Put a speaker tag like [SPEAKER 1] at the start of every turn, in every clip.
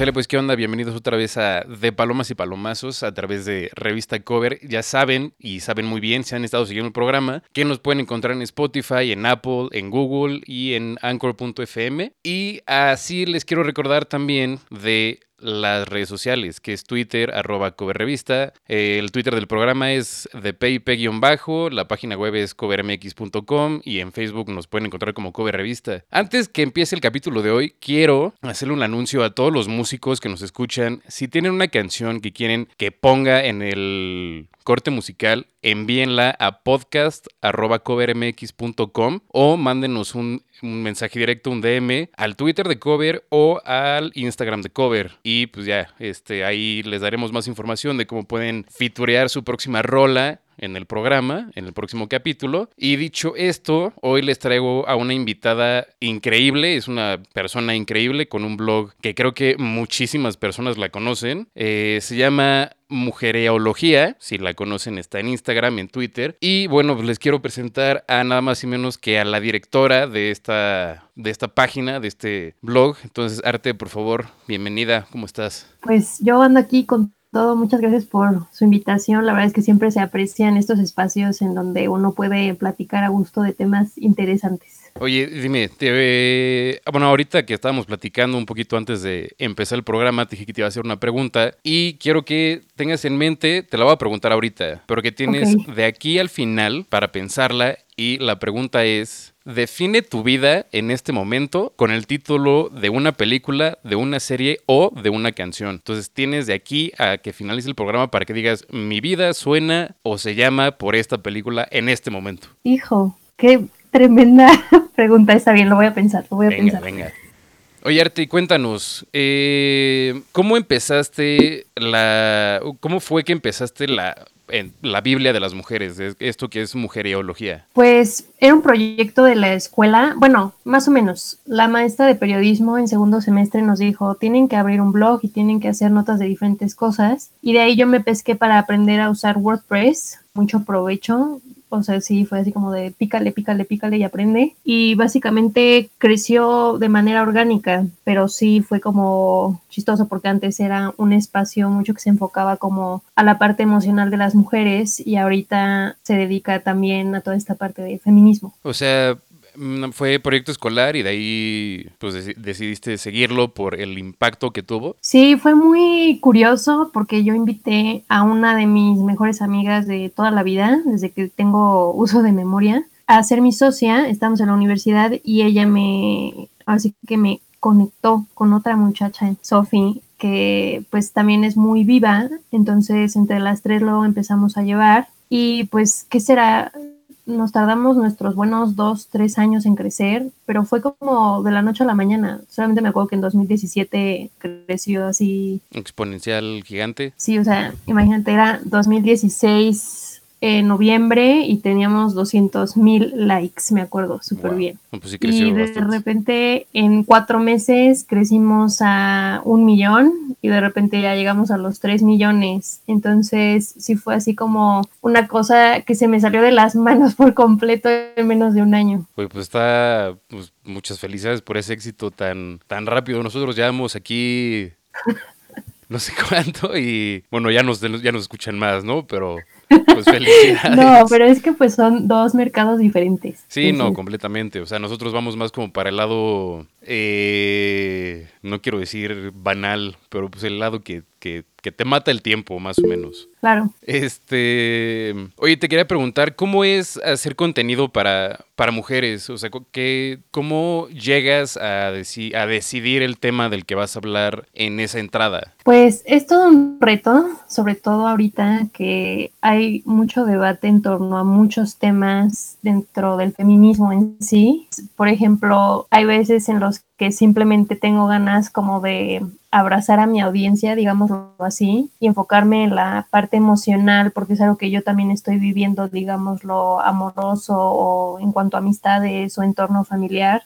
[SPEAKER 1] Chale, pues qué onda, bienvenidos otra vez a De Palomas y Palomazos a través de Revista Cover. Ya saben, y saben muy bien, si han estado siguiendo el programa, que nos pueden encontrar en Spotify, en Apple, en Google y en Anchor.fm. Y así les quiero recordar también de las redes sociales, que es Twitter, arroba coverrevista. Eh, el Twitter del programa es de bajo la página web es covermx.com y en Facebook nos pueden encontrar como Cover Revista. Antes que empiece el capítulo de hoy, quiero hacerle un anuncio a todos los músicos que nos escuchan. Si tienen una canción que quieren que ponga en el corte musical, envíenla a podcast.covermx.com o mándenos un, mensaje directo, un DM, al Twitter de Cover o al Instagram de Cover. Y pues ya, este, ahí les daremos más información de cómo pueden fiturear su próxima rola en el programa, en el próximo capítulo. Y dicho esto, hoy les traigo a una invitada increíble, es una persona increíble con un blog que creo que muchísimas personas la conocen. Eh, se llama Mujereología, si la conocen está en Instagram, en Twitter. Y bueno, pues les quiero presentar a nada más y menos que a la directora de esta, de esta página, de este blog. Entonces, Arte, por favor, bienvenida, ¿cómo estás?
[SPEAKER 2] Pues yo ando aquí con todo, muchas gracias por su invitación. La verdad es que siempre se aprecian estos espacios en donde uno puede platicar a gusto de temas interesantes.
[SPEAKER 1] Oye, dime, te, bueno, ahorita que estábamos platicando un poquito antes de empezar el programa, te dije que te iba a hacer una pregunta y quiero que tengas en mente, te la voy a preguntar ahorita, pero que tienes de aquí al final para pensarla y la pregunta es, define tu vida en este momento con el título de una película, de una serie o de una canción. Entonces tienes de aquí a que finalice el programa para que digas, mi vida suena o se llama por esta película en este momento.
[SPEAKER 2] Hijo, qué tremenda pregunta. Está bien, lo voy a pensar, lo voy a pensar. Venga.
[SPEAKER 1] Oye, Arti, cuéntanos, eh, ¿cómo empezaste la... ¿Cómo fue que empezaste la en la Biblia de las mujeres, esto que es mujeriología?
[SPEAKER 2] Pues era un proyecto de la escuela, bueno, más o menos. La maestra de periodismo en segundo semestre nos dijo, tienen que abrir un blog y tienen que hacer notas de diferentes cosas. Y de ahí yo me pesqué para aprender a usar WordPress, mucho provecho. O sea, sí, fue así como de pícale, pícale, pícale y aprende. Y básicamente creció de manera orgánica, pero sí fue como chistoso porque antes era un espacio mucho que se enfocaba como a la parte emocional de las mujeres y ahorita se dedica también a toda esta parte de feminismo.
[SPEAKER 1] O sea, fue proyecto escolar y de ahí pues decidiste seguirlo por el impacto que tuvo.
[SPEAKER 2] Sí, fue muy curioso porque yo invité a una de mis mejores amigas de toda la vida, desde que tengo uso de memoria, a ser mi socia. Estamos en la universidad y ella me, así que me conectó con otra muchacha, Sophie, que pues también es muy viva. Entonces entre las tres lo empezamos a llevar y pues, ¿qué será? Nos tardamos nuestros buenos dos, tres años en crecer, pero fue como de la noche a la mañana. Solamente me acuerdo que en 2017 creció así.
[SPEAKER 1] Exponencial gigante.
[SPEAKER 2] Sí, o sea, imagínate, era 2016 en noviembre y teníamos 200 mil likes, me acuerdo súper bien.
[SPEAKER 1] Pues
[SPEAKER 2] y de repente en cuatro meses crecimos a un millón y de repente ya llegamos a los tres millones. Entonces sí fue así como una cosa que se me salió de las manos por completo en menos de un año.
[SPEAKER 1] Pues, pues está, pues muchas felicidades por ese éxito tan, tan rápido. Nosotros llevamos aquí no sé cuánto y bueno, ya nos, ya nos escuchan más, ¿no? Pero pues felicidades.
[SPEAKER 2] No, pero es que pues son dos mercados diferentes.
[SPEAKER 1] Sí, no, completamente. O sea, nosotros vamos más como para el lado, eh, no quiero decir banal, pero pues el lado que, que que te mata el tiempo, más o menos.
[SPEAKER 2] Claro.
[SPEAKER 1] Este, oye, te quería preguntar, ¿cómo es hacer contenido para, para mujeres? O sea, ¿qué, ¿cómo llegas a, a decidir el tema del que vas a hablar en esa entrada?
[SPEAKER 2] Pues es todo un reto, sobre todo ahorita que hay mucho debate en torno a muchos temas dentro del feminismo en sí. Por ejemplo, hay veces en los que simplemente tengo ganas como de abrazar a mi audiencia, digámoslo así, y enfocarme en la parte emocional, porque es algo que yo también estoy viviendo, digámoslo, amoroso o en cuanto a amistades o entorno familiar,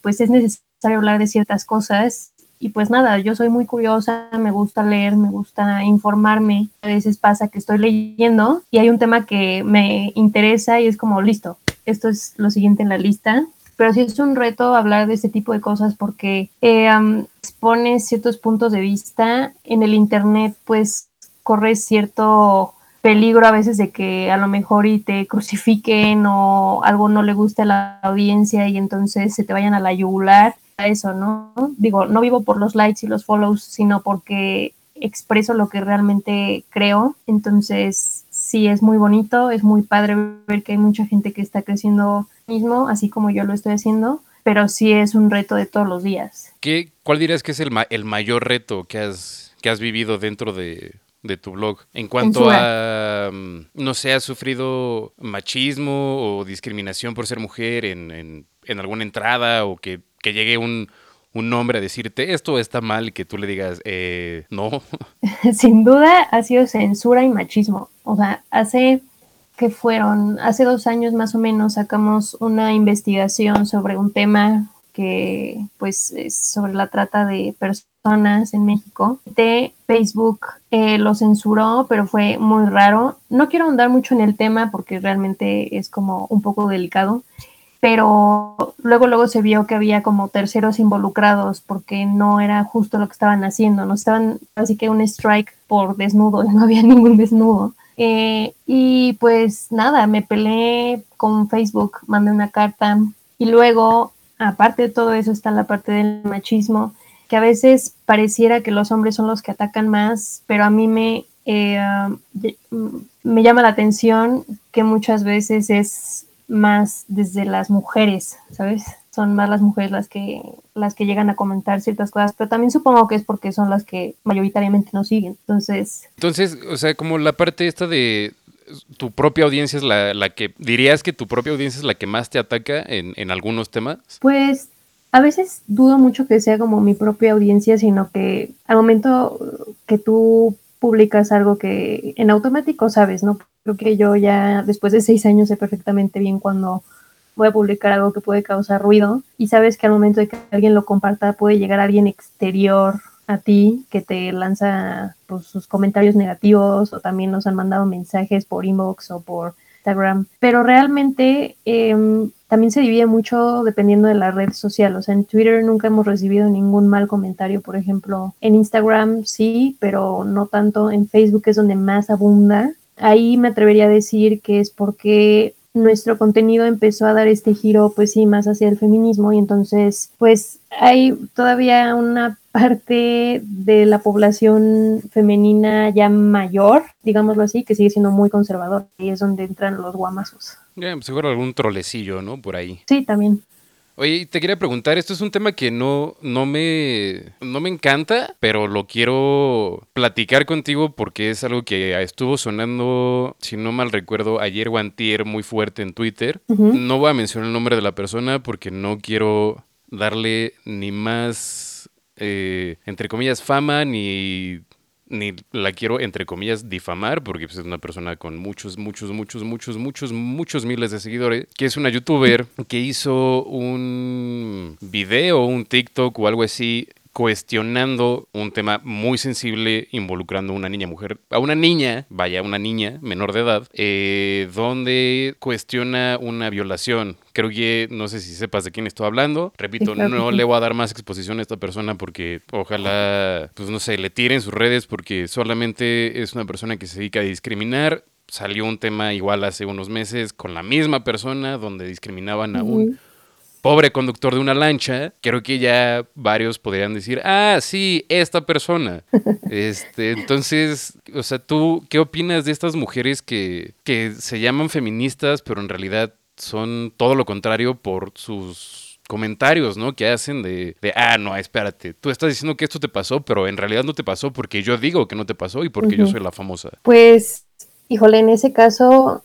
[SPEAKER 2] pues es necesario hablar de ciertas cosas. Y pues nada, yo soy muy curiosa, me gusta leer, me gusta informarme. A veces pasa que estoy leyendo y hay un tema que me interesa y es como, listo, esto es lo siguiente en la lista pero sí es un reto hablar de este tipo de cosas porque eh, expones ciertos puntos de vista en el internet, pues corres cierto peligro a veces de que a lo mejor y te crucifiquen o algo no le guste a la audiencia y entonces se te vayan a la yugular. Eso, ¿no? Digo, no vivo por los likes y los follows, sino porque expreso lo que realmente creo. Entonces, sí, es muy bonito, es muy padre ver que hay mucha gente que está creciendo mismo, así como yo lo estoy haciendo, pero sí es un reto de todos los días.
[SPEAKER 1] ¿Qué, ¿Cuál dirías que es el, el mayor reto que has, que has vivido dentro de, de tu blog. En cuanto a, mm, no sé, ¿has sufrido machismo o discriminación por ser mujer en, en, en alguna entrada o que, que llegue un, un hombre a decirte esto está mal y que tú le digas eh, no?
[SPEAKER 2] Sin duda ha sido censura y machismo. O sea, hace que fueron, hace dos años más o menos sacamos una investigación sobre un tema que pues es sobre la trata de personas en México de Facebook eh, lo censuró, pero fue muy raro. No quiero ahondar mucho en el tema porque realmente es como un poco delicado, pero luego luego se vio que había como terceros involucrados porque no era justo lo que estaban haciendo, no estaban así que un strike por desnudo no había ningún desnudo. Eh, y pues nada, me peleé con Facebook, mandé una carta y luego, aparte de todo eso, está la parte del machismo que a veces pareciera que los hombres son los que atacan más, pero a mí me, eh, me llama la atención que muchas veces es más desde las mujeres, ¿sabes? Son más las mujeres las que, las que llegan a comentar ciertas cosas, pero también supongo que es porque son las que mayoritariamente nos siguen. Entonces...
[SPEAKER 1] Entonces, o sea, como la parte esta de, tu propia audiencia es la, la, que, dirías que tu propia audiencia es la que más te ataca en, en algunos temas?
[SPEAKER 2] Pues a veces dudo mucho que sea como mi propia audiencia, sino que al momento que tú publicas algo que en automático sabes, ¿no? Creo que yo ya después de seis años sé perfectamente bien cuando voy a publicar algo que puede causar ruido y sabes que al momento de que alguien lo comparta puede llegar alguien exterior a ti que te lanza pues, sus comentarios negativos o también nos han mandado mensajes por inbox o por Instagram, pero realmente em, también se divide mucho dependiendo de la red social. O sea, en Twitter nunca hemos recibido ningún mal comentario, por ejemplo. En Instagram sí, pero no tanto. En Facebook es donde más abunda. Ahí me atrevería a decir que es porque nuestro contenido empezó a dar este giro, pues sí, más hacia el feminismo y entonces, pues hay todavía una parte de la población femenina ya mayor, digámoslo así, que sigue siendo muy conservador. Y es donde entran los guamazos.
[SPEAKER 1] Yeah, pues seguro algún trolecillo, ¿no? Por ahí.
[SPEAKER 2] Sí, también.
[SPEAKER 1] Oye, te quería preguntar, esto es un tema que no, no, me, no me encanta, pero lo quiero platicar contigo porque es algo que estuvo sonando, si no mal recuerdo, ayer o antier muy fuerte en Twitter. No voy a mencionar el nombre de la persona porque no quiero darle ni más, eh, entre comillas, fama ni ni la quiero, entre comillas, difamar, porque pues, es una persona con muchos, muchos, muchos, muchos, muchos, muchos miles de seguidores, que es una youtuber que hizo un video, un TikTok o algo así cuestionando un tema muy sensible involucrando a una niña mujer, a una niña, vaya, una niña menor de edad, eh, donde cuestiona una violación. Creo que no sé si sepas de quién estoy hablando. Repito, no le voy a dar más exposición a esta persona porque ojalá, pues no sé, le tiren sus redes porque solamente es una persona que se dedica a discriminar. Salió un tema igual hace unos meses con la misma persona donde discriminaban a un pobre conductor de una lancha, creo que ya varios podrían decir, ah, sí, esta persona. este, entonces, o sea, ¿tú qué opinas de estas mujeres que, que se llaman feministas, pero en realidad son todo lo contrario por sus comentarios, ¿no? Que hacen de, de, ah, no, espérate, tú estás diciendo que esto te pasó, pero en realidad no te pasó porque yo digo que no te pasó y porque yo soy la famosa.
[SPEAKER 2] Pues, híjole, en ese caso,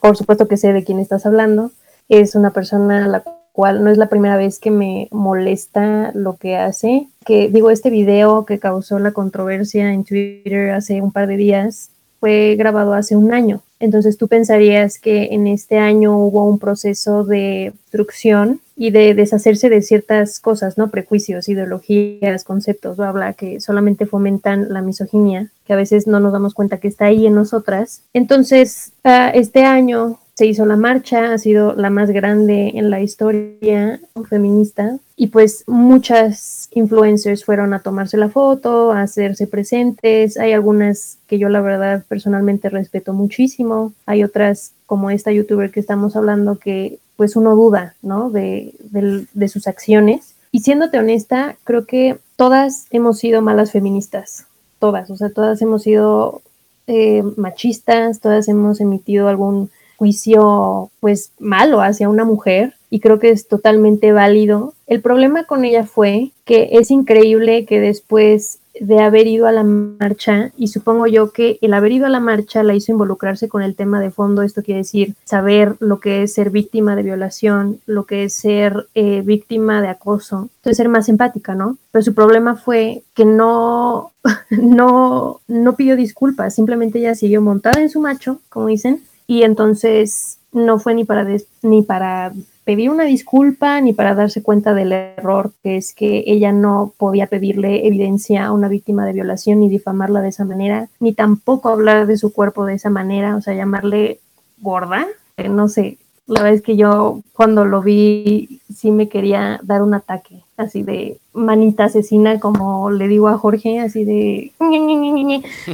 [SPEAKER 2] por supuesto que sé de quién estás hablando es una persona a la cual no es la primera vez que me molesta lo que hace. Que digo, este video que causó la controversia en Twitter hace un par de días fue grabado hace un año. Entonces tú pensarías que en este año hubo un proceso de destrucción y de deshacerse de ciertas cosas, ¿no? Prejuicios, ideologías, conceptos, bla, bla, que solamente fomentan la misoginia, que a veces no nos damos cuenta que está ahí en nosotras. Entonces, ah, este año se hizo la marcha, ha sido la más grande en la historia feminista y pues muchas influencers fueron a tomarse la foto, a hacerse presentes. Hay algunas que yo la verdad personalmente respeto muchísimo. Hay otras como esta youtuber que estamos hablando que pues uno duda, ¿no? De, de sus acciones. Y siéndote honesta, creo que todas hemos sido malas feministas, todas, o sea, todas hemos sido eh, machistas, todas hemos emitido algún juicio pues malo hacia una mujer y creo que es totalmente válido. El problema con ella fue que es increíble que después de haber ido a la marcha y supongo yo que el haber ido a la marcha la hizo involucrarse con el tema de fondo, esto quiere decir saber lo que es ser víctima de violación, lo que es ser eh, víctima de acoso, entonces ser más empática, ¿no? Pero su problema fue que no, no, no pidió disculpas, simplemente ella siguió montada en su macho, como dicen, y entonces no fue ni para, ni para pedir una disculpa ni para darse cuenta del error, que es que ella no podía pedirle evidencia a una víctima de violación ni difamarla de esa manera, ni tampoco hablar de su cuerpo de esa manera, o sea, llamarle gorda, eh, no sé, la verdad es que yo cuando lo vi sí me quería dar un ataque, así de manita asesina, como le digo a Jorge, así de...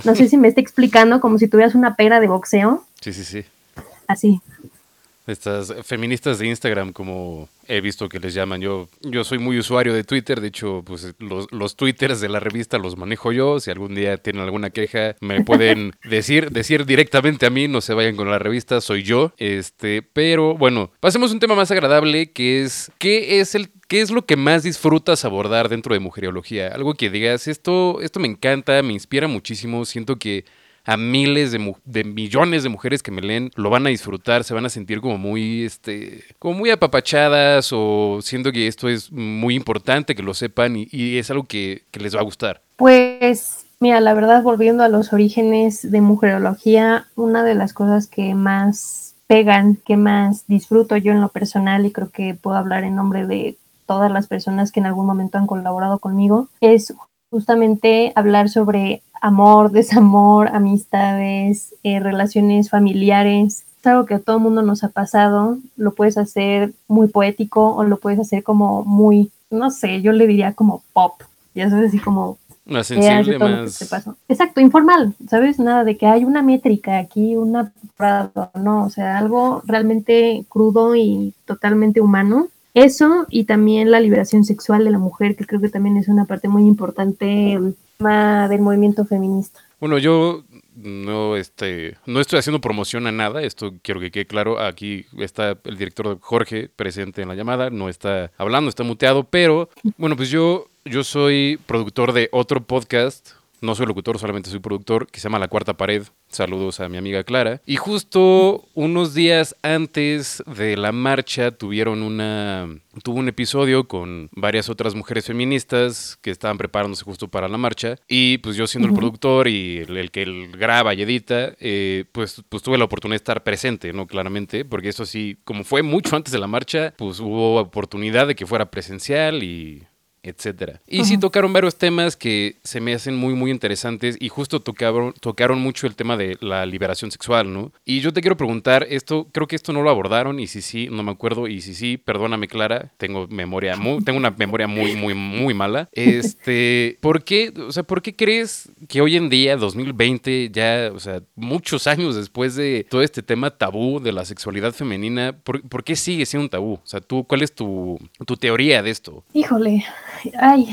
[SPEAKER 2] No sé si me está explicando, como si tuvieras una pera de boxeo.
[SPEAKER 1] Sí, sí, sí.
[SPEAKER 2] Así.
[SPEAKER 1] Estas feministas de Instagram, como he visto que les llaman. Yo, yo soy muy usuario de Twitter, de hecho, pues los, los twitters de la revista los manejo yo. Si algún día tienen alguna queja, me pueden decir, decir directamente a mí, no se vayan con la revista, soy yo. Este, pero bueno, pasemos a un tema más agradable que es ¿qué es el ¿Qué es lo que más disfrutas abordar dentro de Mujeriología? Algo que digas, esto, esto me encanta, me inspira muchísimo, siento que a miles de, millones de mujeres que me leen lo van a disfrutar, se van a sentir como muy, este, como muy apapachadas o siento que esto es muy importante que lo sepan y, es algo que, les va a gustar.
[SPEAKER 2] Pues Mira, la verdad, volviendo a los orígenes de mujerología, una de las cosas que más pegan, que más disfruto yo en lo personal, y creo que puedo hablar en nombre de todas las personas que en algún momento han colaborado conmigo, es justamente hablar sobre amor, desamor, amistades, eh, relaciones familiares. Es algo que a todo mundo nos ha pasado. Lo puedes hacer muy poético o lo puedes hacer como muy, no sé, yo le diría como pop. Ya sabes, así como
[SPEAKER 1] más sensible, más...
[SPEAKER 2] Exacto, informal, ¿sabes? Nada de que hay una métrica aquí, una... No, o sea, algo realmente crudo y totalmente humano. Eso y también la liberación sexual de la mujer, que creo que también es una parte muy importante del movimiento feminista.
[SPEAKER 1] Bueno, yo no, este, no estoy haciendo promoción a nada, esto quiero que quede claro. Aquí está el director Jorge presente en la llamada, no está hablando, está muteado, pero bueno, pues yo, yo soy productor de otro podcast no soy locutor, solamente soy productor, que se llama La Cuarta Pared. Saludos a mi amiga Clara. Y justo unos días antes de la marcha tuvieron una... Tuvo un episodio con varias otras mujeres feministas que estaban preparándose justo para la marcha. Y pues yo siendo el productor y el, que él graba y edita, eh, pues, pues tuve la oportunidad de estar presente, ¿no? Claramente, porque eso sí, como fue mucho antes de la marcha, pues hubo oportunidad de que fuera presencial y etcétera. Y sí tocaron varios temas que se me hacen muy, muy interesantes y justo tocaron, tocaron mucho el tema de la liberación sexual, ¿no? Y yo te quiero preguntar, esto, creo que esto no lo abordaron y si sí, no me acuerdo y si sí, perdóname Clara, tengo memoria, muy, tengo una memoria muy, muy, muy mala. Este, ¿por qué, o sea, por qué crees que hoy en día, 2020, ya, o sea, muchos años después de todo este tema tabú de la sexualidad femenina, ¿por, ¿por qué sigue siendo un tabú? O sea, tú, ¿cuál es tu, tu teoría de esto?
[SPEAKER 2] Híjole, ay,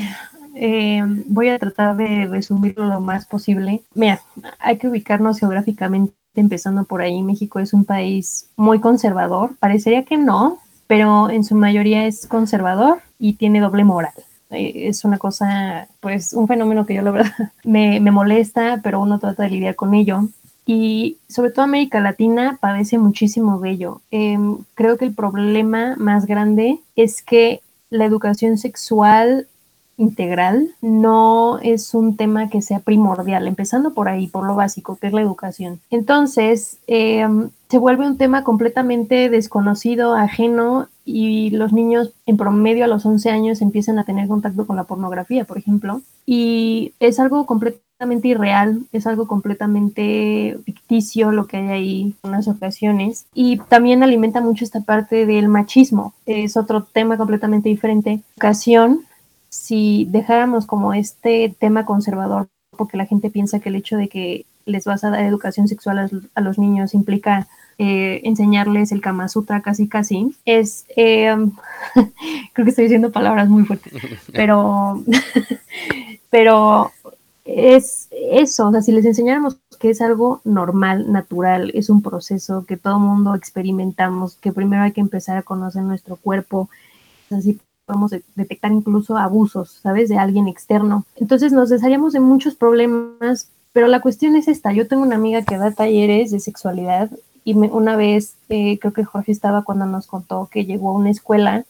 [SPEAKER 2] eh, voy a tratar de resumirlo lo más posible. Mira, hay que ubicarnos geográficamente, empezando por ahí. México es un país muy conservador. Parecería que no, pero en su mayoría es conservador y tiene doble moral. Eh, es una cosa, pues, un fenómeno que yo la verdad me, me molesta, pero uno trata de lidiar con ello y sobre todo América Latina padece muchísimo de ello. Em, creo que el problema más grande es que la educación sexual integral no es un tema que sea primordial, empezando por ahí, por lo básico, que es la educación. Entonces, em, se vuelve un tema completamente desconocido, ajeno, y los niños en promedio a los 11 años empiezan a tener contacto con la pornografía, por ejemplo, y es algo completamente irreal, es algo completamente ficticio lo que hay ahí en unas ocasiones. Y también alimenta mucho esta parte del machismo, es otro tema completamente diferente. Ocasión, si dejáramos como este tema conservador, porque la gente piensa que el hecho de que les vas a dar educación sexual a, los niños implica eh, enseñarles el Kama Sutra casi casi, es, eh, creo que estoy diciendo palabras muy fuertes, pero, pero es eso, o sea, si les enseñáramos que es algo normal, natural, es un proceso que todo mundo experimentamos, que primero hay que empezar a conocer nuestro cuerpo, así podemos detectar incluso abusos, ¿sabes? De alguien externo. Entonces nos desharíamos de muchos problemas, pero la cuestión es esta, yo tengo una amiga que da talleres de sexualidad y una vez, eh, creo que Jorge estaba cuando nos contó que llegó a una escuela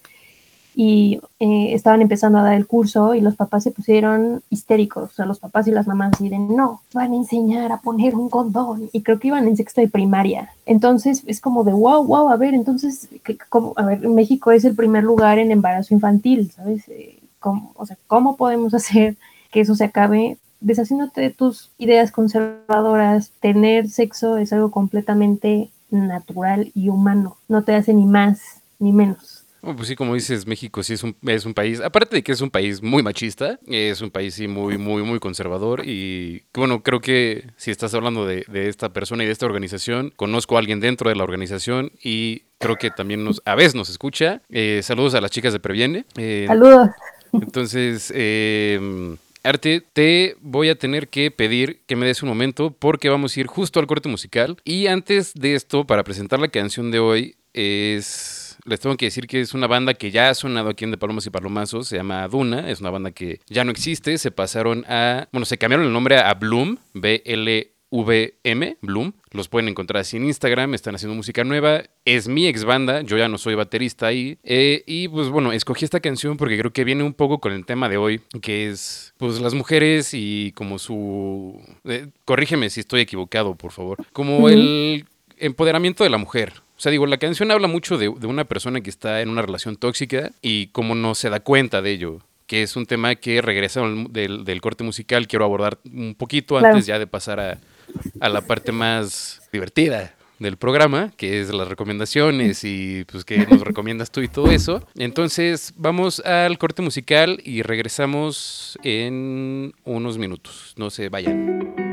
[SPEAKER 2] y eh, estaban empezando a dar el curso y los papás se pusieron histéricos, o sea, los papás y las mamás dicen, no, van a enseñar a poner un condón y creo que iban en sexto de primaria. Entonces es como de, wow, wow, a ver, entonces, ¿cómo? a ver, México es el primer lugar en embarazo infantil, ¿sabes? Eh, ¿Cómo, o sea, ¿cómo podemos hacer que eso se acabe? Deshaciéndote de tus ideas conservadoras, tener sexo es algo completamente natural y humano, no te hace ni más ni menos
[SPEAKER 1] pues sí, como dices, México sí es un, es un país, aparte de que es un país muy machista, es un país sí muy, muy, muy conservador y bueno, creo que si estás hablando de, esta persona y de esta organización, conozco a alguien dentro de la organización y creo que también nos, a veces nos escucha. Eh, saludos a las chicas de Previene.
[SPEAKER 2] Eh, saludos.
[SPEAKER 1] Entonces, eh, Arte, te voy a tener que pedir que me des un momento porque vamos a ir justo al corte musical. Y antes de esto, para presentar la canción de hoy, es les tengo que decir que es una banda que ya ha sonado aquí en De Palomas y Palomazos, se llama Duna, es una banda que ya no existe, se pasaron a, bueno, se cambiaron el nombre a Bloom, B-L-V-M, Bloom. Los pueden encontrar así en Instagram, están haciendo música nueva. Es mi ex banda, yo ya no soy baterista ahí. Eh, y pues bueno, escogí esta canción porque creo que viene un poco con el tema de hoy, que es pues las mujeres y como su... Eh, corrígeme si estoy equivocado, por favor. Como el empoderamiento de la mujer. O sea, digo, la canción habla mucho de, una persona que está en una relación tóxica y cómo no se da cuenta de ello que es un tema que regresa del, corte musical, quiero abordar un poquito antes ya de pasar a, a, la parte más divertida del programa, que es las recomendaciones y pues que nos recomiendas tú y todo eso. Entonces vamos al corte musical y regresamos en unos minutos. No se vayan.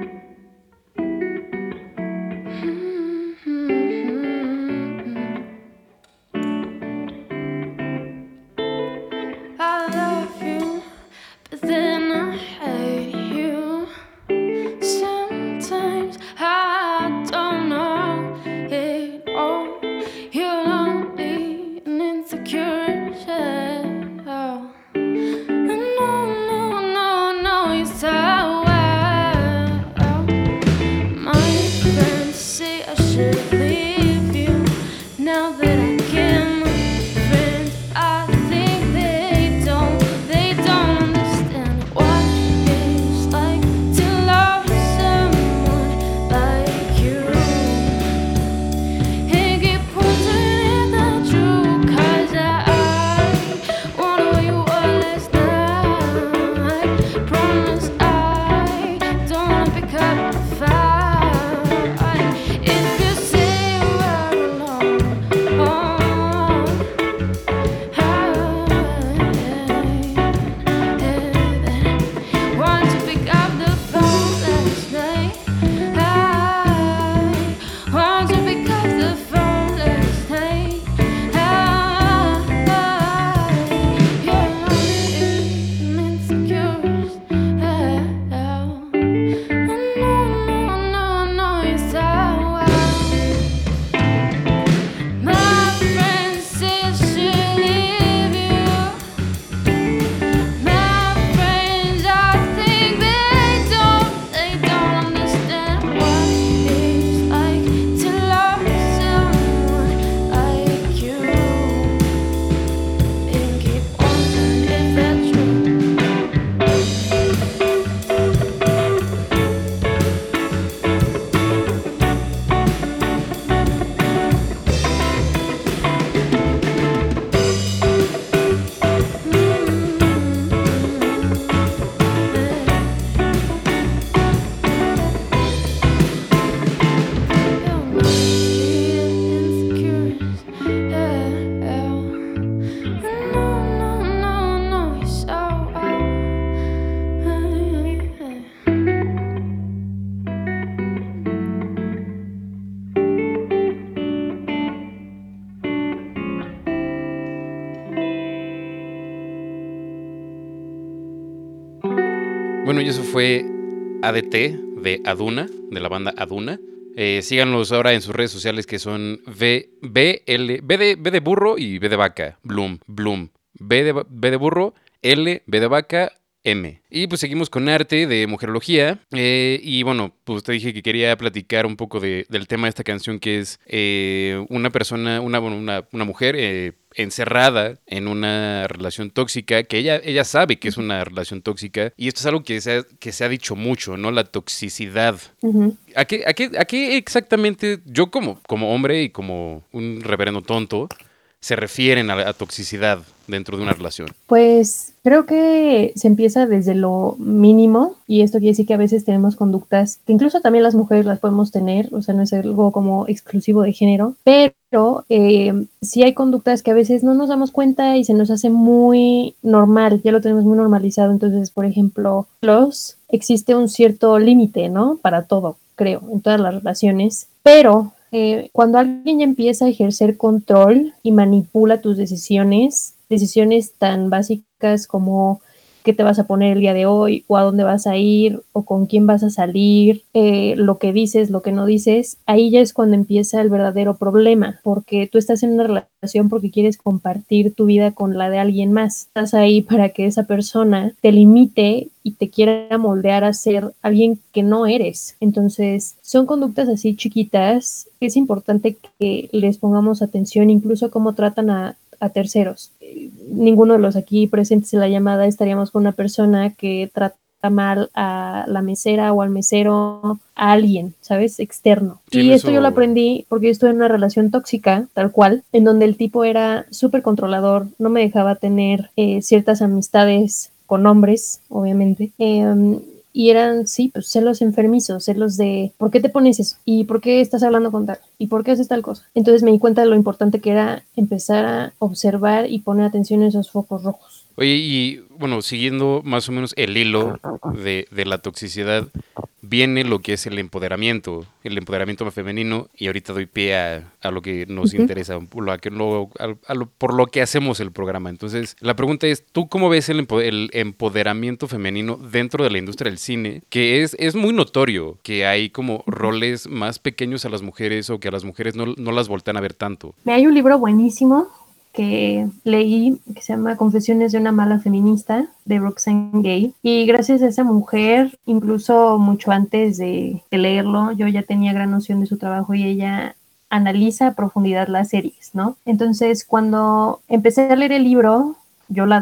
[SPEAKER 1] ADT de Aduna, de la banda Aduna. Eh, síganlos ahora en sus redes sociales que son v, B, L, B de, B de burro y B de vaca, Bloom, Bloom. B de, B de burro, L, B de vaca, M. Y pues seguimos con arte de mujerología. Eh, y bueno, pues te dije que quería platicar un poco de, del tema de esta canción que es eh, una persona, una, una, una mujer eh, encerrada en una relación tóxica, que ella, ella sabe que es una relación tóxica. Y esto es algo que se ha, que se ha dicho mucho, ¿no? La toxicidad. ¿A, qué, a, qué, ¿A qué exactamente yo como, como hombre y como un reverendo tonto se refieren a la toxicidad dentro de una relación?
[SPEAKER 2] Pues creo que se empieza desde lo mínimo y esto quiere decir que a veces tenemos conductas que incluso también las mujeres las podemos tener, o sea, no es algo como exclusivo de género, pero eh, sí hay conductas que a veces no nos damos cuenta y se nos hace muy normal, ya lo tenemos muy normalizado, entonces, por ejemplo, los existe un cierto límite, ¿no? Para todo, creo, en todas las relaciones, pero eh, cuando alguien ya empieza a ejercer control y manipula tus decisiones, decisiones tan básicas como qué te vas a poner el día de hoy o a dónde vas a ir o con quién vas a salir, eh, lo que dices, lo que no dices, ahí ya es cuando empieza el verdadero problema, porque tú estás en una relación porque quieres compartir tu vida con la de alguien más. Estás ahí para que esa persona te limite y te quiera moldear a ser alguien que no eres. Entonces, son conductas así chiquitas que es importante que les pongamos atención, incluso cómo tratan a, a terceros. Ninguno de los aquí presentes en la llamada estaríamos con una persona que trata mal a la mesera o al mesero, a alguien, ¿sabes? Externo. y esto yo lo aprendí porque yo estuve en una relación tóxica, tal cual, en donde el tipo era súper controlador, no me dejaba tener eh, ciertas amistades con hombres, obviamente. Eh, y eran, sí, pues celos enfermizos, celos de ¿por qué te pones eso? ¿Y por qué estás hablando con tal? ¿Y por qué haces tal cosa? Entonces me di cuenta de lo importante que era empezar a observar y poner atención a esos focos rojos.
[SPEAKER 1] Oye, y bueno, siguiendo más o menos el hilo de, de la toxicidad, viene lo que es el empoderamiento, el empoderamiento femenino, y ahorita doy pie a, lo que nos interesa, por lo, que por lo que hacemos el programa. Entonces, la pregunta es, ¿tú cómo ves el, empoderamiento femenino dentro de la industria del cine? Que es, es muy notorio que hay como roles más pequeños a las mujeres o que a las mujeres no, no las voltean a ver tanto.
[SPEAKER 2] Hay un libro buenísimo que leí que se llama Confesiones de una mala feminista de Roxane Gay. Y gracias a esa mujer incluso mucho antes de, leerlo yo ya tenía gran noción de su trabajo y ella analiza a profundidad las series, ¿no? Entonces cuando empecé a leer el libro yo lo,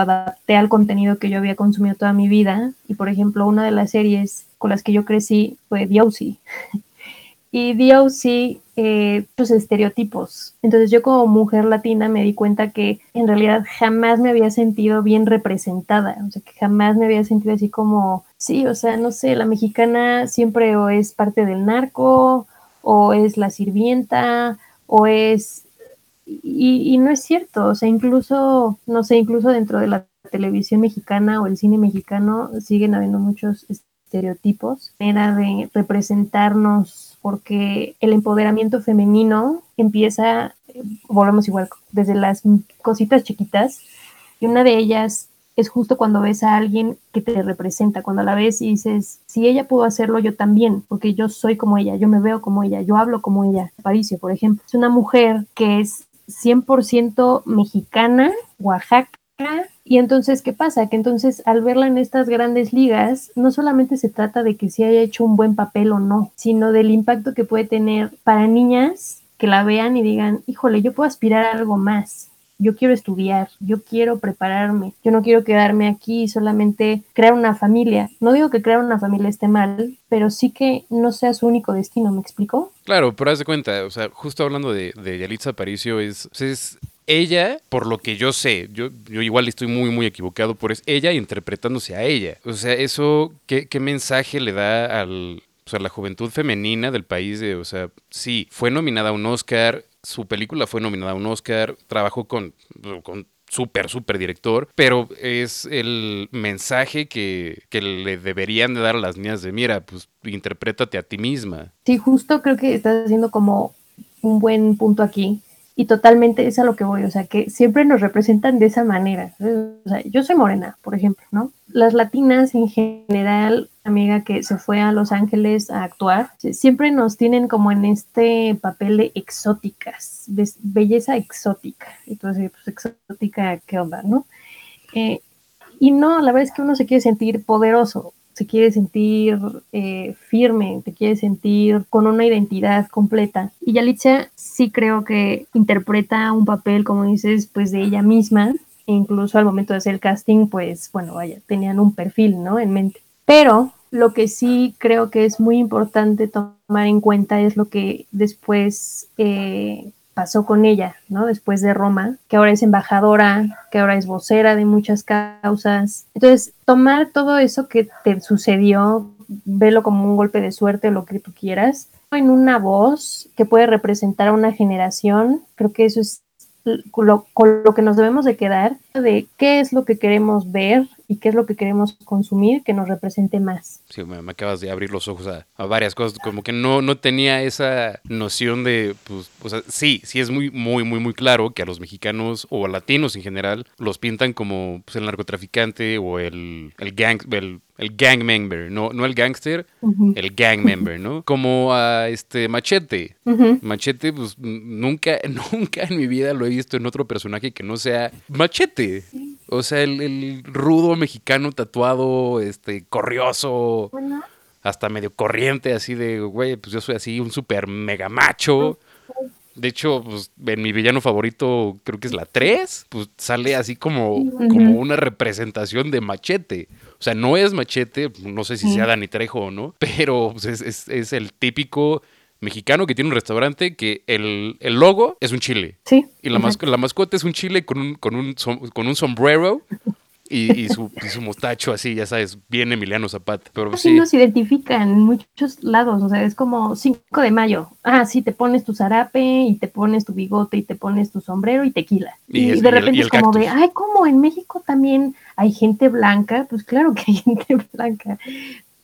[SPEAKER 2] adapté al contenido que yo había consumido toda mi vida. Y por ejemplo una de las series con las que yo crecí fue The y DOC, eh, tus estereotipos. Entonces yo como mujer latina me di cuenta que en realidad jamás me había sentido bien representada, o sea, que jamás me había sentido así como, sí, o sea, no sé, la mexicana siempre o es parte del narco, o es la sirvienta, o es... Y, y no es cierto, o sea, incluso, no sé, incluso dentro de la televisión mexicana o el cine mexicano siguen habiendo muchos estereotipos, era de representarnos porque el empoderamiento femenino empieza, volvemos igual, desde las cositas chiquitas, y una de ellas es justo cuando ves a alguien que te representa, cuando la ves y dices, si ella pudo hacerlo, yo también, porque yo soy como ella, yo me veo como ella, yo hablo como ella. Paricio, por ejemplo, es una mujer que es 100% mexicana, Oaxaca, y entonces, ¿qué pasa? Que entonces al verla en estas grandes ligas, no solamente se trata de que se haya hecho un buen papel o no, sino del impacto que puede tener para niñas que la vean y digan, híjole, yo puedo aspirar a algo más. Yo quiero estudiar, yo quiero prepararme, yo no quiero quedarme aquí y solamente crear una familia. No digo que crear una familia esté mal, pero sí que no sea su único destino, ¿me explico?
[SPEAKER 1] Claro, pero haz de cuenta, o sea, justo hablando de, de Yalitza Aparicio, es, es ella, por lo que yo sé, yo, yo igual estoy muy, muy equivocado, por es ella interpretándose a ella. O sea, eso, ¿qué, qué mensaje le da al, a la juventud femenina del país? De, o sea, sí, fue nominada a un Oscar, su película fue nominada a un Oscar, trabajó con, con súper, súper director, pero es el mensaje que, que, le deberían de dar a las niñas de, mira, pues interprétate a ti misma.
[SPEAKER 2] Sí, justo creo que estás haciendo como un buen punto aquí Y totalmente es a lo que voy, o sea, que siempre nos representan de esa manera. O sea, yo soy morena, por ejemplo, ¿no? Las latinas en general, amiga que se fue a Los Ángeles a actuar, siempre nos tienen como en este papel de exóticas, de belleza exótica. Entonces, pues exótica, ¿qué onda, no? Eh, y no, la verdad es que uno se quiere sentir poderoso, se quiere sentir eh, firme, te quiere sentir con una identidad completa. Y Yalitza sí creo que interpreta un papel, como dices, pues de ella misma. E incluso al momento de hacer el casting, pues bueno, vaya, tenían un perfil, ¿no? En mente. Pero lo que sí creo que es muy importante tomar en cuenta es lo que después eh, pasó con ella, ¿no? Después de Roma, que ahora es embajadora, que ahora es vocera de muchas causas. Entonces, tomar todo eso que te sucedió, velo como un golpe de suerte, lo que tú quieras, en una voz que puede representar a una generación, creo que eso es lo, con lo que nos debemos de quedar, de qué es lo que queremos ver y qué es lo que queremos consumir que nos represente más.
[SPEAKER 1] Sí, me, acabas de abrir los ojos a, varias cosas, como que no, no tenía esa noción de, pues, o sea, sí, sí es muy, muy, muy, muy claro que a los mexicanos o a latinos en general los pintan como pues, el narcotraficante o el, el gang, el el gang member, no, no el gangster, el gang member, ¿no? Como a este Machete. Machete, pues nunca, nunca en mi vida lo he visto en otro personaje que no sea Machete. O sea, el, rudo mexicano tatuado, este, corrioso, hasta medio corriente, así de, güey, pues yo soy así, un super mega macho. De hecho, pues, en mi villano favorito, creo que es la 3, pues sale así como, como una representación de machete. O sea, no es machete, no sé si sea Dani Trejo o no, pero pues, es, es, el típico mexicano que tiene un restaurante que el, logo es un chile.
[SPEAKER 2] Sí.
[SPEAKER 1] Y la, la mascota es un chile con un, con un, con un sombrero y, su, su, mostacho así, ya sabes, bien Emiliano Zapata. Pero
[SPEAKER 2] así sí. nos identifican en muchos lados, o sea, es como 5 de mayo. Ah, sí, te pones tu zarape y te pones tu bigote y te pones tu sombrero y tequila. Y, de repente es como de, ay, ¿cómo? En México también hay gente blanca. Pues claro que hay gente blanca.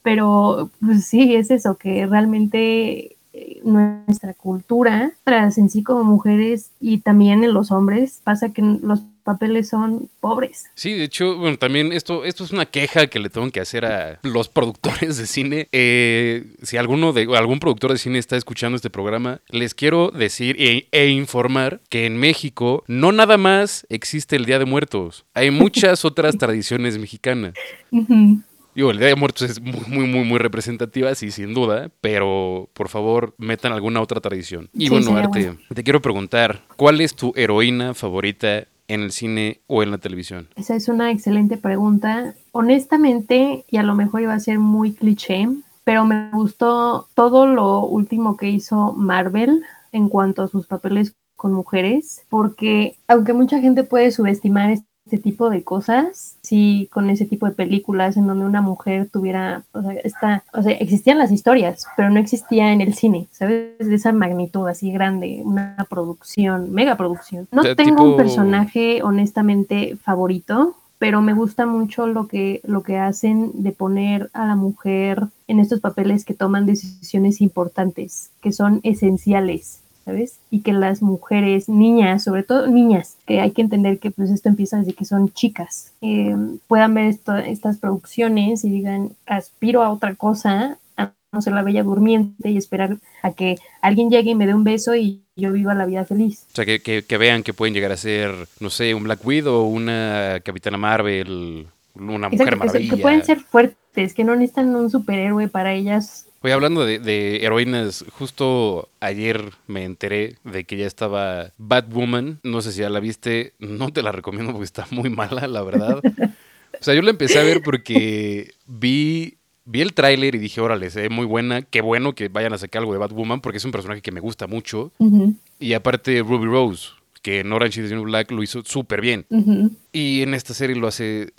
[SPEAKER 2] Pero pues sí, es eso, que realmente nuestra cultura, tras en sí como mujeres y también en los hombres, pasa que los papeles son pobres.
[SPEAKER 1] Sí, de hecho, bueno, también esto, esto es una queja que le tengo que hacer a los productores de cine. Eh, si alguno de algún productor de cine está escuchando este programa, les quiero decir e, e informar que en México no nada más existe el Día de Muertos, hay muchas otras tradiciones mexicanas. Digo, el Día de Muertos es muy, muy, muy, muy representativa, sí, sin duda, pero por favor, metan alguna otra tradición. Y bueno, Arte, te quiero preguntar, ¿cuál es tu heroína favorita en el cine o en la televisión?
[SPEAKER 2] Esa es una excelente pregunta. Honestamente, y a lo mejor iba a ser muy cliché, pero me gustó todo lo último que hizo Marvel en cuanto a sus papeles con mujeres, porque aunque mucha gente puede subestimar este tipo de cosas, sí, con ese tipo de películas en donde una mujer tuviera, o sea, esta, o sea, existían las historias, pero no existía en el cine, ¿sabes? De esa magnitud así grande, una producción, mega producción. No tengo un personaje honestamente favorito, pero me gusta mucho lo que, lo que hacen de poner a la mujer en estos papeles que toman decisiones importantes, que son esenciales y que las mujeres, niñas, sobre todo niñas, que hay que entender que pues esto empieza desde que son chicas, eh, puedan ver estas producciones y digan, aspiro a otra cosa, a no ser la bella durmiente y esperar a que alguien llegue y me dé un beso y yo viva la vida feliz.
[SPEAKER 1] O sea, que, que, vean que pueden llegar a ser, no sé, un Black Widow, una Capitana Marvel, una Mujer Maravilla.
[SPEAKER 2] que pueden ser fuertes, que no necesitan un superhéroe para ellas
[SPEAKER 1] Oye, hablando de, heroínas, justo ayer me enteré de que ya estaba Batwoman. No sé si ya la viste. No te la recomiendo porque está muy mala, la verdad. O sea, yo la empecé a ver porque vi, vi el tráiler y dije, órale, se ve muy buena. Qué bueno que vayan a sacar algo de Batwoman porque es un personaje que me gusta mucho. Y aparte, Ruby Rose, que en Orange is the New Black lo hizo súper bien. Y en esta serie lo hace,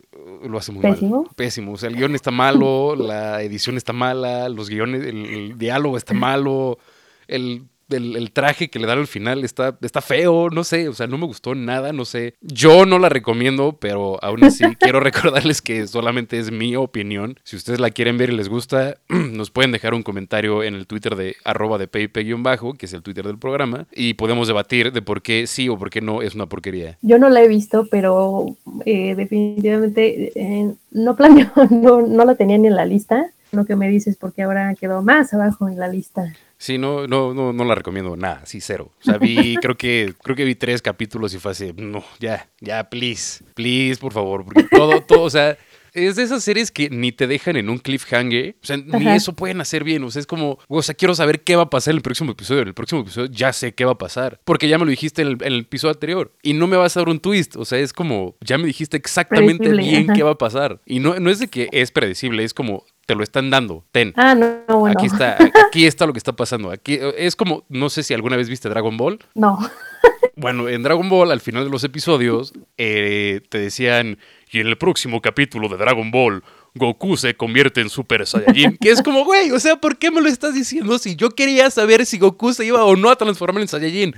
[SPEAKER 1] lo hace muy
[SPEAKER 2] ¿Pésimo?
[SPEAKER 1] mal. Pésimo. O sea, el guion está malo, la edición está mala, los guiones, el, diálogo está malo, el el, traje que le dan al final está, está feo, no sé, o sea, no me gustó nada, no sé. Yo no la recomiendo, pero aún así quiero recordarles que solamente es mi opinión. Si ustedes la quieren ver y les gusta, nos pueden dejar un comentario en el Twitter de arroba de bajo que es el Twitter del programa, y podemos debatir de por qué sí o por qué no es una porquería.
[SPEAKER 2] Yo no la he visto, pero eh, definitivamente eh, no planeo, no, no la tenía ni en la lista. Lo que me dices, porque ahora quedó más abajo en la lista.
[SPEAKER 1] Sí, no, no, no, no la recomiendo nada, sí, cero. O sea, vi, creo que, creo que vi tres capítulos y fue así, no, ya, ya, please, please, por favor, porque todo, todo, o sea, es de esas series que ni te dejan en un cliffhanger. O sea, ni eso pueden hacer bien. O sea, es como, o sea, quiero saber qué va a pasar en el próximo episodio. En el próximo episodio ya sé qué va a pasar. Porque ya me lo dijiste en el, episodio anterior. Y no me vas a dar un twist. O sea, es como, ya me dijiste exactamente bien qué va a pasar. Y no, no es de que es predecible, es como, te lo están dando. Ten.
[SPEAKER 2] Ah, no, bueno.
[SPEAKER 1] Aquí está, aquí está lo que está pasando. Aquí es como, no sé si alguna vez viste Dragon Ball.
[SPEAKER 2] No.
[SPEAKER 1] Bueno, en Dragon Ball, al final de los episodios, eh, te decían, y en el próximo capítulo de Dragon Ball, Goku se convierte en Super Saiyajin. Que es como, güey, o sea, ¿por qué me lo estás diciendo si yo quería saber si Goku se iba o no a transformar en Saiyajin?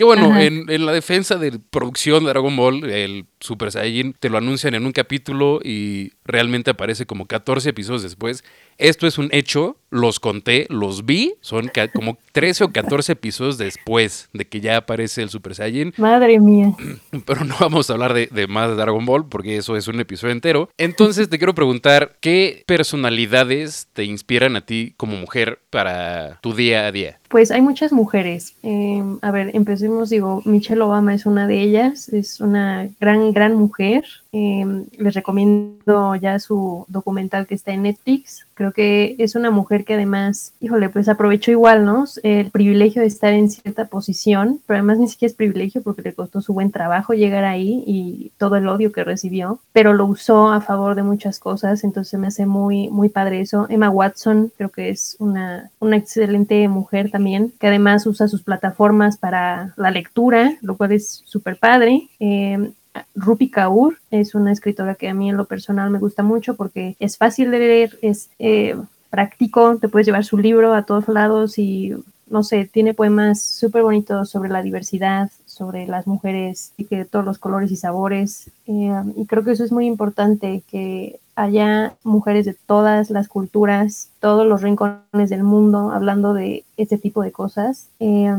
[SPEAKER 1] Que bueno, en, en, la defensa de producción de Dragon Ball, el Super Saiyajin te lo anuncian en un capítulo y realmente aparece como 14 episodios después. Esto es un hecho, los conté, los vi, son como 13 o 14 episodios después de que ya aparece el Super Saiyan.
[SPEAKER 2] Madre mía.
[SPEAKER 1] Pero no vamos a hablar de, de, más de Dragon Ball porque eso es un episodio entero. Entonces te quiero preguntar, ¿qué personalidades te inspiran a ti como mujer para tu día a día?
[SPEAKER 2] Pues hay muchas mujeres. Eh, a ver, empecemos, digo, Michelle Obama es una de ellas, es una gran, gran mujer. Eh, les recomiendo ya su documental que está en Netflix. Creo que es una mujer que además, híjole, pues aprovechó igual, ¿no? El privilegio de estar en cierta posición, pero además ni siquiera es privilegio porque le costó su buen trabajo llegar ahí y todo el odio que recibió, pero lo usó a favor de muchas cosas, entonces me hace muy, muy padre eso. Emma Watson creo que es una, una excelente mujer también, que además usa sus plataformas para la lectura, lo cual es súper padre. Eh, Rupi Kaur es una escritora que a mí en lo personal me gusta mucho porque es fácil de leer, es eh, práctico, te puedes llevar su libro a todos lados y no sé, tiene poemas súper bonitos sobre la diversidad, sobre las mujeres y que todos los colores y sabores. Eh, y creo que eso es muy importante, que haya mujeres de todas las culturas, todos los rincones del mundo hablando de este tipo de cosas. Eh,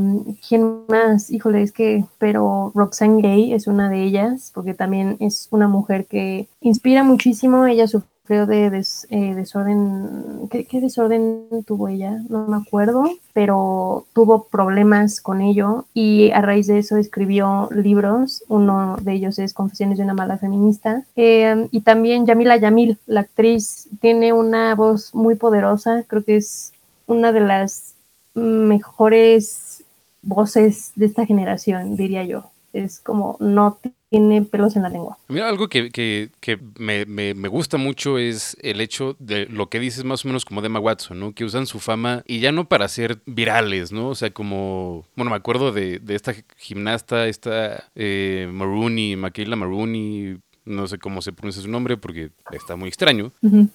[SPEAKER 2] ¿Quién más? Híjole, es que, pero Roxane Gay es una de ellas, porque también es una mujer que inspira muchísimo. Ella sufrió de eh, desorden, ¿qué, desorden tuvo ella? No me acuerdo, pero tuvo problemas con ello y a raíz de eso escribió libros, uno de ellos es Confesiones de una mala feminista, eh, y también Yamila Yamil, la actriz, tiene una voz muy poderosa, creo que es una de las mejores voces de esta generación, diría yo. Es como no tiene pelos en la lengua.
[SPEAKER 1] Mira, algo que, que, que me, me, me, gusta mucho es el hecho de lo que dices más o menos como de Emma Watson, ¿no? Que usan su fama y ya no para ser virales, ¿no? O sea, como, bueno, me acuerdo de, de esta gimnasta, esta eh, Marooney, Michaela Marooney, no sé cómo se pronuncia su nombre porque está muy extraño,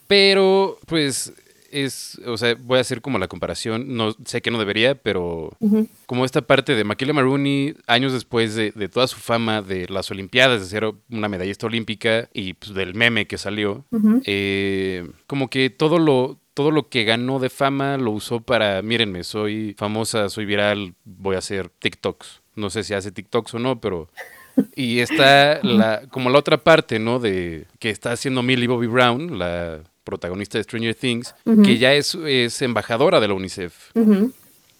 [SPEAKER 1] pero pues es, o sea, voy a hacer como la comparación, no sé que no debería, pero como esta parte de Makila Maruni, años después de, toda su fama de las Olimpiadas, de ser una medallista olímpica y pues, del meme que salió, eh, como que todo lo, todo lo que ganó de fama lo usó para, mírenme, soy famosa, soy viral, voy a hacer TikToks. No sé si hace TikToks o no, pero... Y está la, como la otra parte, ¿no? De que está haciendo Millie Bobby Brown, la protagonista de Stranger Things, que ya es, es, embajadora de la UNICEF.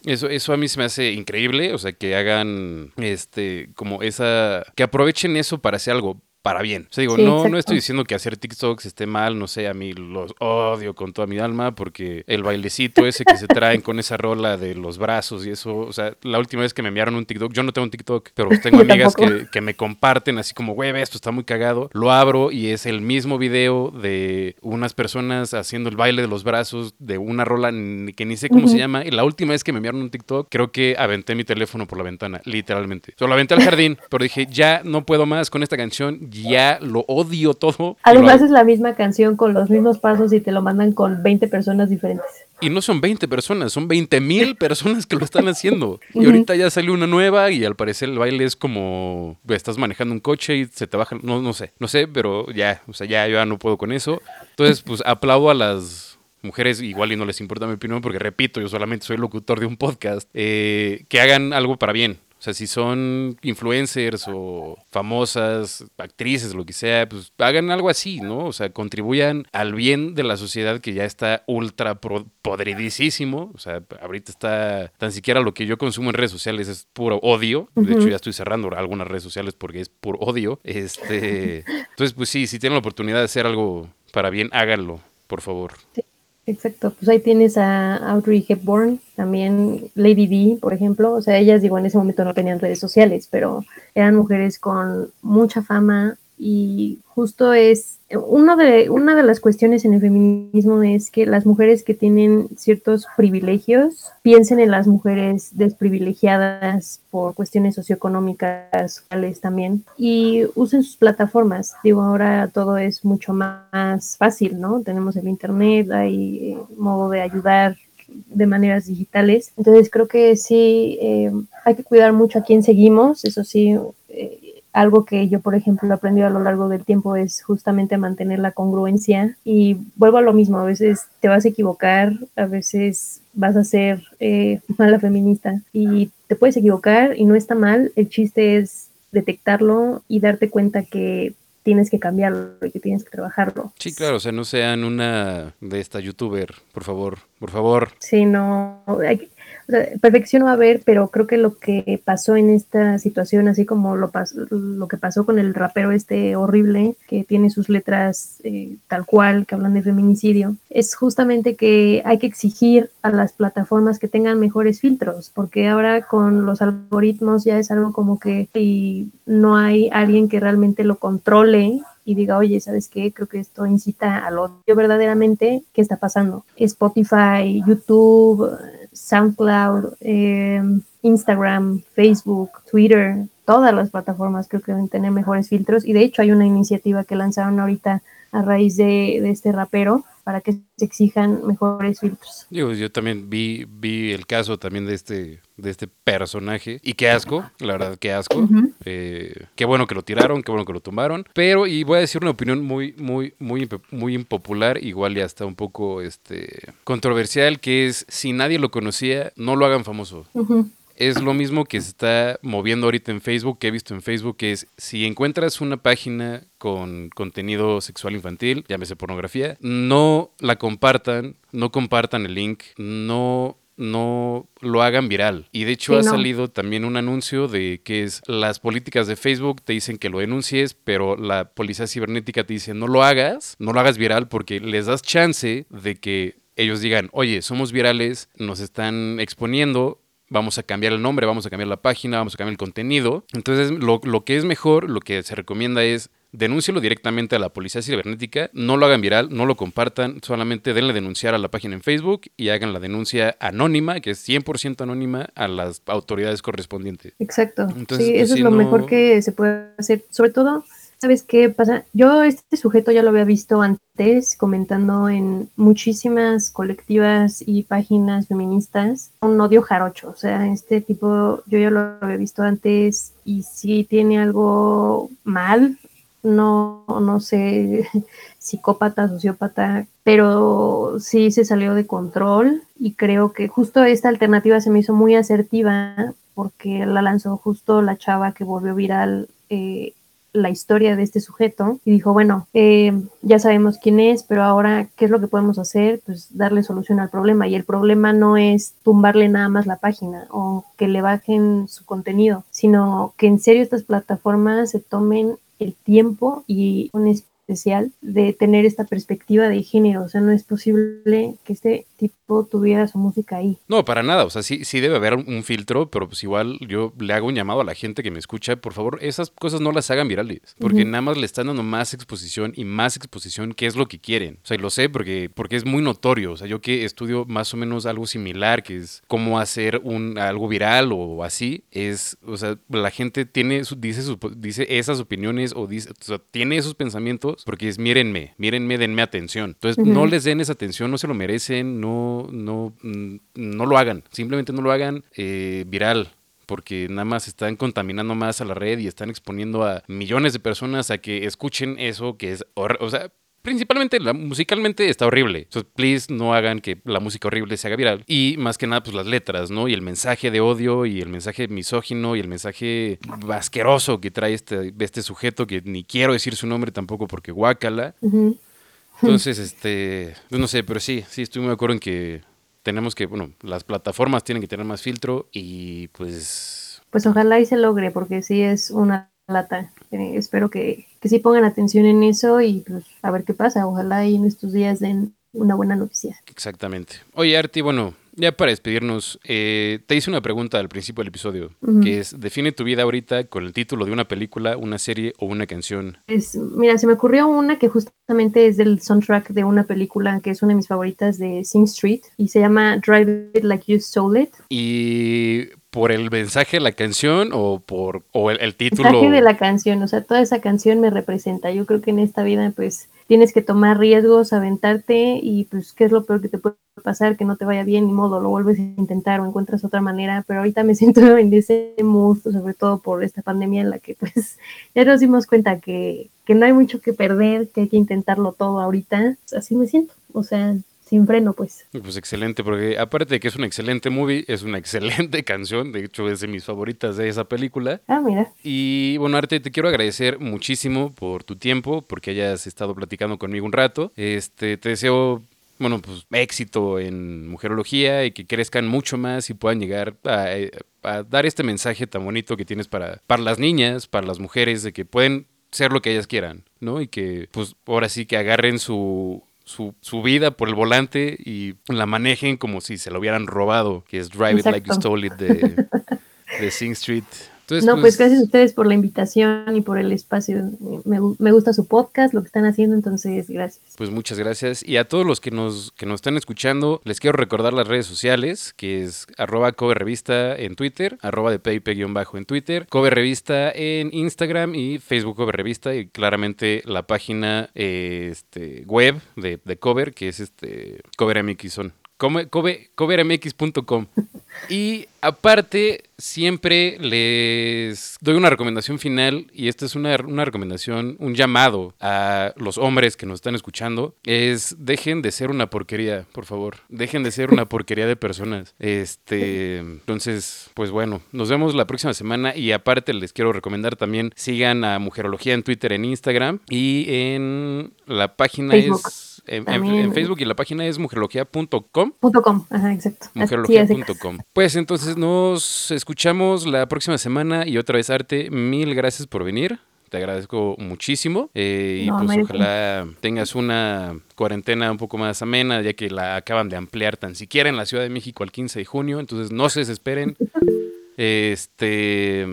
[SPEAKER 1] Eso, eso a mí se me hace increíble, o sea, que hagan este, como esa, que aprovechen eso para hacer algo para bien. O sea, digo, no, no estoy diciendo que hacer TikToks esté mal, no sé, a mí los odio con toda mi alma porque el bailecito ese que se traen con esa rola de los brazos y eso, o sea, la última vez que me enviaron un TikTok, yo no tengo un TikTok, pero tengo amigas que, que, me comparten así como, güey, esto está muy cagado, lo abro y es el mismo video de unas personas haciendo el baile de los brazos de una rola que ni sé cómo se llama y la última vez que me enviaron un TikTok, creo que aventé mi teléfono por la ventana, literalmente. Solo aventé al jardín, pero dije, ya no puedo más con esta canción, ya lo odio todo.
[SPEAKER 2] Además es la misma canción con los mismos pasos y te lo mandan con 20 personas diferentes.
[SPEAKER 1] Y no son 20 personas, son 20 mil personas que lo están haciendo. Y ahorita ya salió una nueva y al parecer el baile es como estás manejando un coche y se te baja, no, no sé, no sé, pero ya, o sea, ya yo ya no puedo con eso. Entonces, pues aplaudo a las mujeres, igual y no les importa mi opinión, porque repito, yo solamente soy locutor de un podcast, eh, que hagan algo para bien. O sea, si son influencers o famosas, actrices, lo que sea, pues hagan algo así, ¿no? O sea, contribuyan al bien de la sociedad que ya está ultra podridísimo. O sea, ahorita está, tan siquiera lo que yo consumo en redes sociales es puro odio. De hecho, ya estoy cerrando algunas redes sociales porque es puro odio. Este, entonces, pues sí, si tienen la oportunidad de hacer algo para bien, háganlo, por favor.
[SPEAKER 2] Sí. Exacto, pues ahí tienes a Audrey Hepburn, también Lady D, por ejemplo, o sea, ellas, digo, en ese momento no tenían redes sociales, pero eran mujeres con mucha fama y justo es uno de, una de las cuestiones en el feminismo es que las mujeres que tienen ciertos privilegios piensen en las mujeres desprivilegiadas por cuestiones socioeconómicas, sociales también, y usen sus plataformas. Digo, ahora todo es mucho más fácil, ¿no? Tenemos el Internet, hay eh, modo de ayudar de maneras digitales. Entonces creo que sí, eh, hay que cuidar mucho a quién seguimos, eso sí, eh, algo que yo, por ejemplo, he aprendido a lo largo del tiempo es justamente mantener la congruencia y vuelvo a lo mismo, a veces te vas a equivocar, a veces vas a ser eh, mala feminista y te puedes equivocar y no está mal, el chiste es detectarlo y darte cuenta que tienes que cambiarlo y que tienes que trabajarlo.
[SPEAKER 1] Sí, claro, o sea, no sean una de esta youtuber, por favor, por favor.
[SPEAKER 2] Sí, no, hay, perfección no va a haber, pero creo que lo que pasó en esta situación, así como lo, lo que pasó con el rapero este horrible, que tiene sus letras eh, tal cual, que hablan de feminicidio, es justamente que hay que exigir a las plataformas que tengan mejores filtros, porque ahora con los algoritmos ya es algo como que y no hay alguien que realmente lo controle y diga, oye, ¿sabes qué? Creo que esto incita al odio verdaderamente. ¿Qué está pasando? Spotify, YouTube, SoundCloud, eh, Instagram, Facebook, Twitter, todas las plataformas creo que deben tener mejores filtros y de hecho hay una iniciativa que lanzaron ahorita a raíz de, este rapero para que se exijan mejores filtros.
[SPEAKER 1] Yo, yo también vi, vi el caso también de este, de este personaje y qué asco, la verdad, qué asco. Eh, qué bueno que lo tiraron, qué bueno que lo tomaron. Pero, y voy a decir una opinión muy, muy, muy, muy impopular, igual y hasta un poco este, controversial, que es si nadie lo conocía, no lo hagan famoso es lo mismo que se está moviendo ahorita en Facebook, que he visto en Facebook, que es si encuentras una página con contenido sexual infantil, llámese pornografía, no la compartan, no compartan el link, no no lo hagan viral. Y de hecho ha salido también un anuncio de que es las políticas de Facebook te dicen que lo denuncies, pero la policía cibernética te dice no lo hagas, no lo hagas viral porque les das chance de que ellos digan, oye, somos virales, nos están exponiendo, vamos a cambiar el nombre, vamos a cambiar la página, vamos a cambiar el contenido. Entonces, lo, lo que es mejor, lo que se recomienda es denúncielo directamente a la policía cibernética, no lo hagan viral, no lo compartan, solamente denle denunciar a la página en Facebook y hagan la denuncia anónima, que es 100% anónima, a las autoridades correspondientes.
[SPEAKER 2] Exacto. Entonces, sí, pues, eso es lo mejor que se puede hacer. Sobre todo, ¿Sabes qué pasa? Yo este sujeto ya lo había visto antes comentando en muchísimas colectivas y páginas feministas. Un odio jarocho, o sea, este tipo yo ya lo había visto antes y sí tiene algo mal, no, no sé, psicópata, sociópata, pero sí se salió de control y creo que justo esta alternativa se me hizo muy asertiva porque la lanzó justo la chava que volvió viral eh, la historia de este sujeto y dijo, bueno, eh, ya sabemos quién es, pero ahora, ¿qué es lo que podemos hacer? Pues darle solución al problema. Y el problema no es tumbarle nada más la página o que le bajen su contenido, sino que en serio estas plataformas se tomen el tiempo y un especial de tener esta perspectiva de género. O sea, no es posible que este tipo tuviera su música ahí.
[SPEAKER 1] No, para nada. O sea, sí, sí debe haber un filtro, pero pues igual yo le hago un llamado a la gente que me escucha. Por favor, esas cosas no las hagan virales. Porque nada más le están dando más exposición y más exposición, que es lo que quieren. O sea, y lo sé porque, porque es muy notorio. O sea, yo que estudio más o menos algo similar, que es cómo hacer un, algo viral o así, es, o sea, la gente tiene, dice, dice esas opiniones o, dice, o sea, tiene esos pensamientos porque es mírenme, mírenme, denme atención. Entonces, no les den esa atención, no se lo merecen, no, no, mm, no lo hagan, simplemente no lo hagan eh, viral. Porque nada más están contaminando más a la red y están exponiendo a millones de personas a que escuchen eso que es, o sea, principalmente la, musicalmente está horrible. Entonces, please no hagan que la música horrible se haga viral. Y más que nada, pues las letras, ¿no? Y el mensaje de odio y el mensaje misógino y el mensaje asqueroso que trae este, este sujeto que ni quiero decir su nombre tampoco porque guácala. Entonces, este, pues no sé, pero sí, sí, estoy muy de acuerdo en que tenemos que, bueno, las plataformas tienen que tener más filtro y pues...
[SPEAKER 2] Pues ojalá y se logre, porque sí es una lata. Eh, espero que, que sí pongan atención en eso y pues a ver qué pasa. Ojalá y en estos días den una buena noticia.
[SPEAKER 1] Exactamente. Oye, Arti, bueno, ya para despedirnos, eh, te hice una pregunta al principio del episodio, que es, define tu vida ahorita con el título de una película, una serie o una canción.
[SPEAKER 2] Es, mira, se me ocurrió una que justamente es del soundtrack de una película que es una de mis favoritas de Sing Street y se llama Drive It Like You Stole It.
[SPEAKER 1] Y por el mensaje de la canción o por o el, título.
[SPEAKER 2] El mensaje de la canción, o sea, toda esa canción me representa. Yo creo que en esta vida, pues, tienes que tomar riesgos, aventarte y, pues, ¿qué es lo peor que te puede pasar? Que no te vaya bien, ni modo, lo vuelves a intentar o encuentras otra manera. Pero ahorita me siento en ese mood, sobre todo por esta pandemia en la que, pues, ya nos dimos cuenta que, que no hay mucho que perder, que hay que intentarlo todo ahorita. Así me siento. O sea, sin freno, pues.
[SPEAKER 1] Pues excelente, porque aparte de que es un excelente movie, es una excelente canción, de hecho es de mis favoritas de esa película.
[SPEAKER 2] Ah, mira.
[SPEAKER 1] Y bueno, Arte, te quiero agradecer muchísimo por tu tiempo, porque hayas estado platicando conmigo un rato. Este, te deseo bueno, pues éxito en mujerología y que crezcan mucho más y puedan llegar a, a, dar este mensaje tan bonito que tienes para, para las niñas, para las mujeres, de que pueden ser lo que ellas quieran, ¿no? Y que pues ahora sí que agarren su, su, su, vida por el volante y la manejen como si se lo hubieran robado, que es Drive It Like You Stole It de, de Sing Street
[SPEAKER 2] no, pues, pues, gracias a ustedes por la invitación y por el espacio. Me, me, gusta su podcast, lo que están haciendo, entonces gracias.
[SPEAKER 1] Pues muchas gracias. Y a todos los que nos, que nos están escuchando, les quiero recordar las redes sociales, que es arroba cover revista en Twitter, arroba de bajo en Twitter, cover revista en Instagram y Facebook cover revista y claramente la página este, web de, de cover, que es este cover covermx.com. Y aparte, siempre les doy una recomendación final, y esta es una, recomendación, un llamado a los hombres que nos están escuchando, es dejen de ser una porquería, por favor. Dejen de ser una porquería de personas. Este, entonces, pues bueno, nos vemos la próxima semana y aparte les quiero recomendar también, sigan a Mujerología en Twitter, en Instagram y en la página es en, Facebook y la página es mujerología.com.
[SPEAKER 2] .com, ajá, exacto.
[SPEAKER 1] Mujerología.com. Pues entonces nos escuchamos la próxima semana y otra vez Arte, mil gracias por venir. Te agradezco muchísimo eh, y pues ojalá tengas una cuarentena un poco más amena, ya que la acaban de ampliar tan siquiera en la Ciudad de México al 15 de junio, entonces no se desesperen. este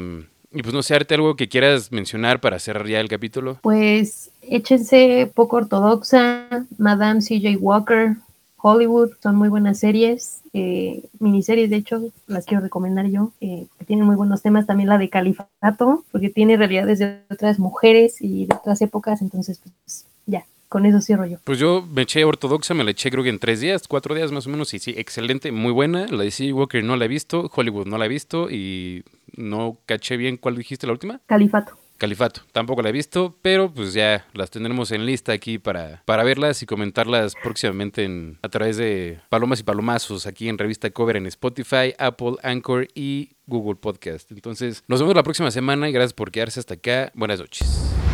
[SPEAKER 1] y pues no sé, Arte, algo que quieras mencionar para cerrar ya el capítulo.
[SPEAKER 2] Pues échense poco ortodoxa, Madame CJ Walker, Hollywood, son muy buenas series, eh, miniseries de hecho, las quiero recomendar yo, eh, que tienen muy buenos temas, también la de Califato, porque tiene realidades de otras mujeres y de otras épocas, entonces pues ya, con eso cierro yo.
[SPEAKER 1] Pues yo me eché ortodoxa, me la eché creo que en tres días, cuatro días más o menos, y sí, excelente, muy buena. La de CJ Walker no la he visto, Hollywood no la he visto, y no caché bien cuál dijiste la última.
[SPEAKER 2] Califato.
[SPEAKER 1] Califato, tampoco la he visto, pero pues ya las tendremos en lista aquí para, para verlas y comentarlas próximamente en, a través de Palomas y Palomazos aquí en Revista Cover en Spotify, Apple, Anchor y Google Podcast. Entonces, nos vemos la próxima semana y gracias por quedarse hasta acá. Buenas noches.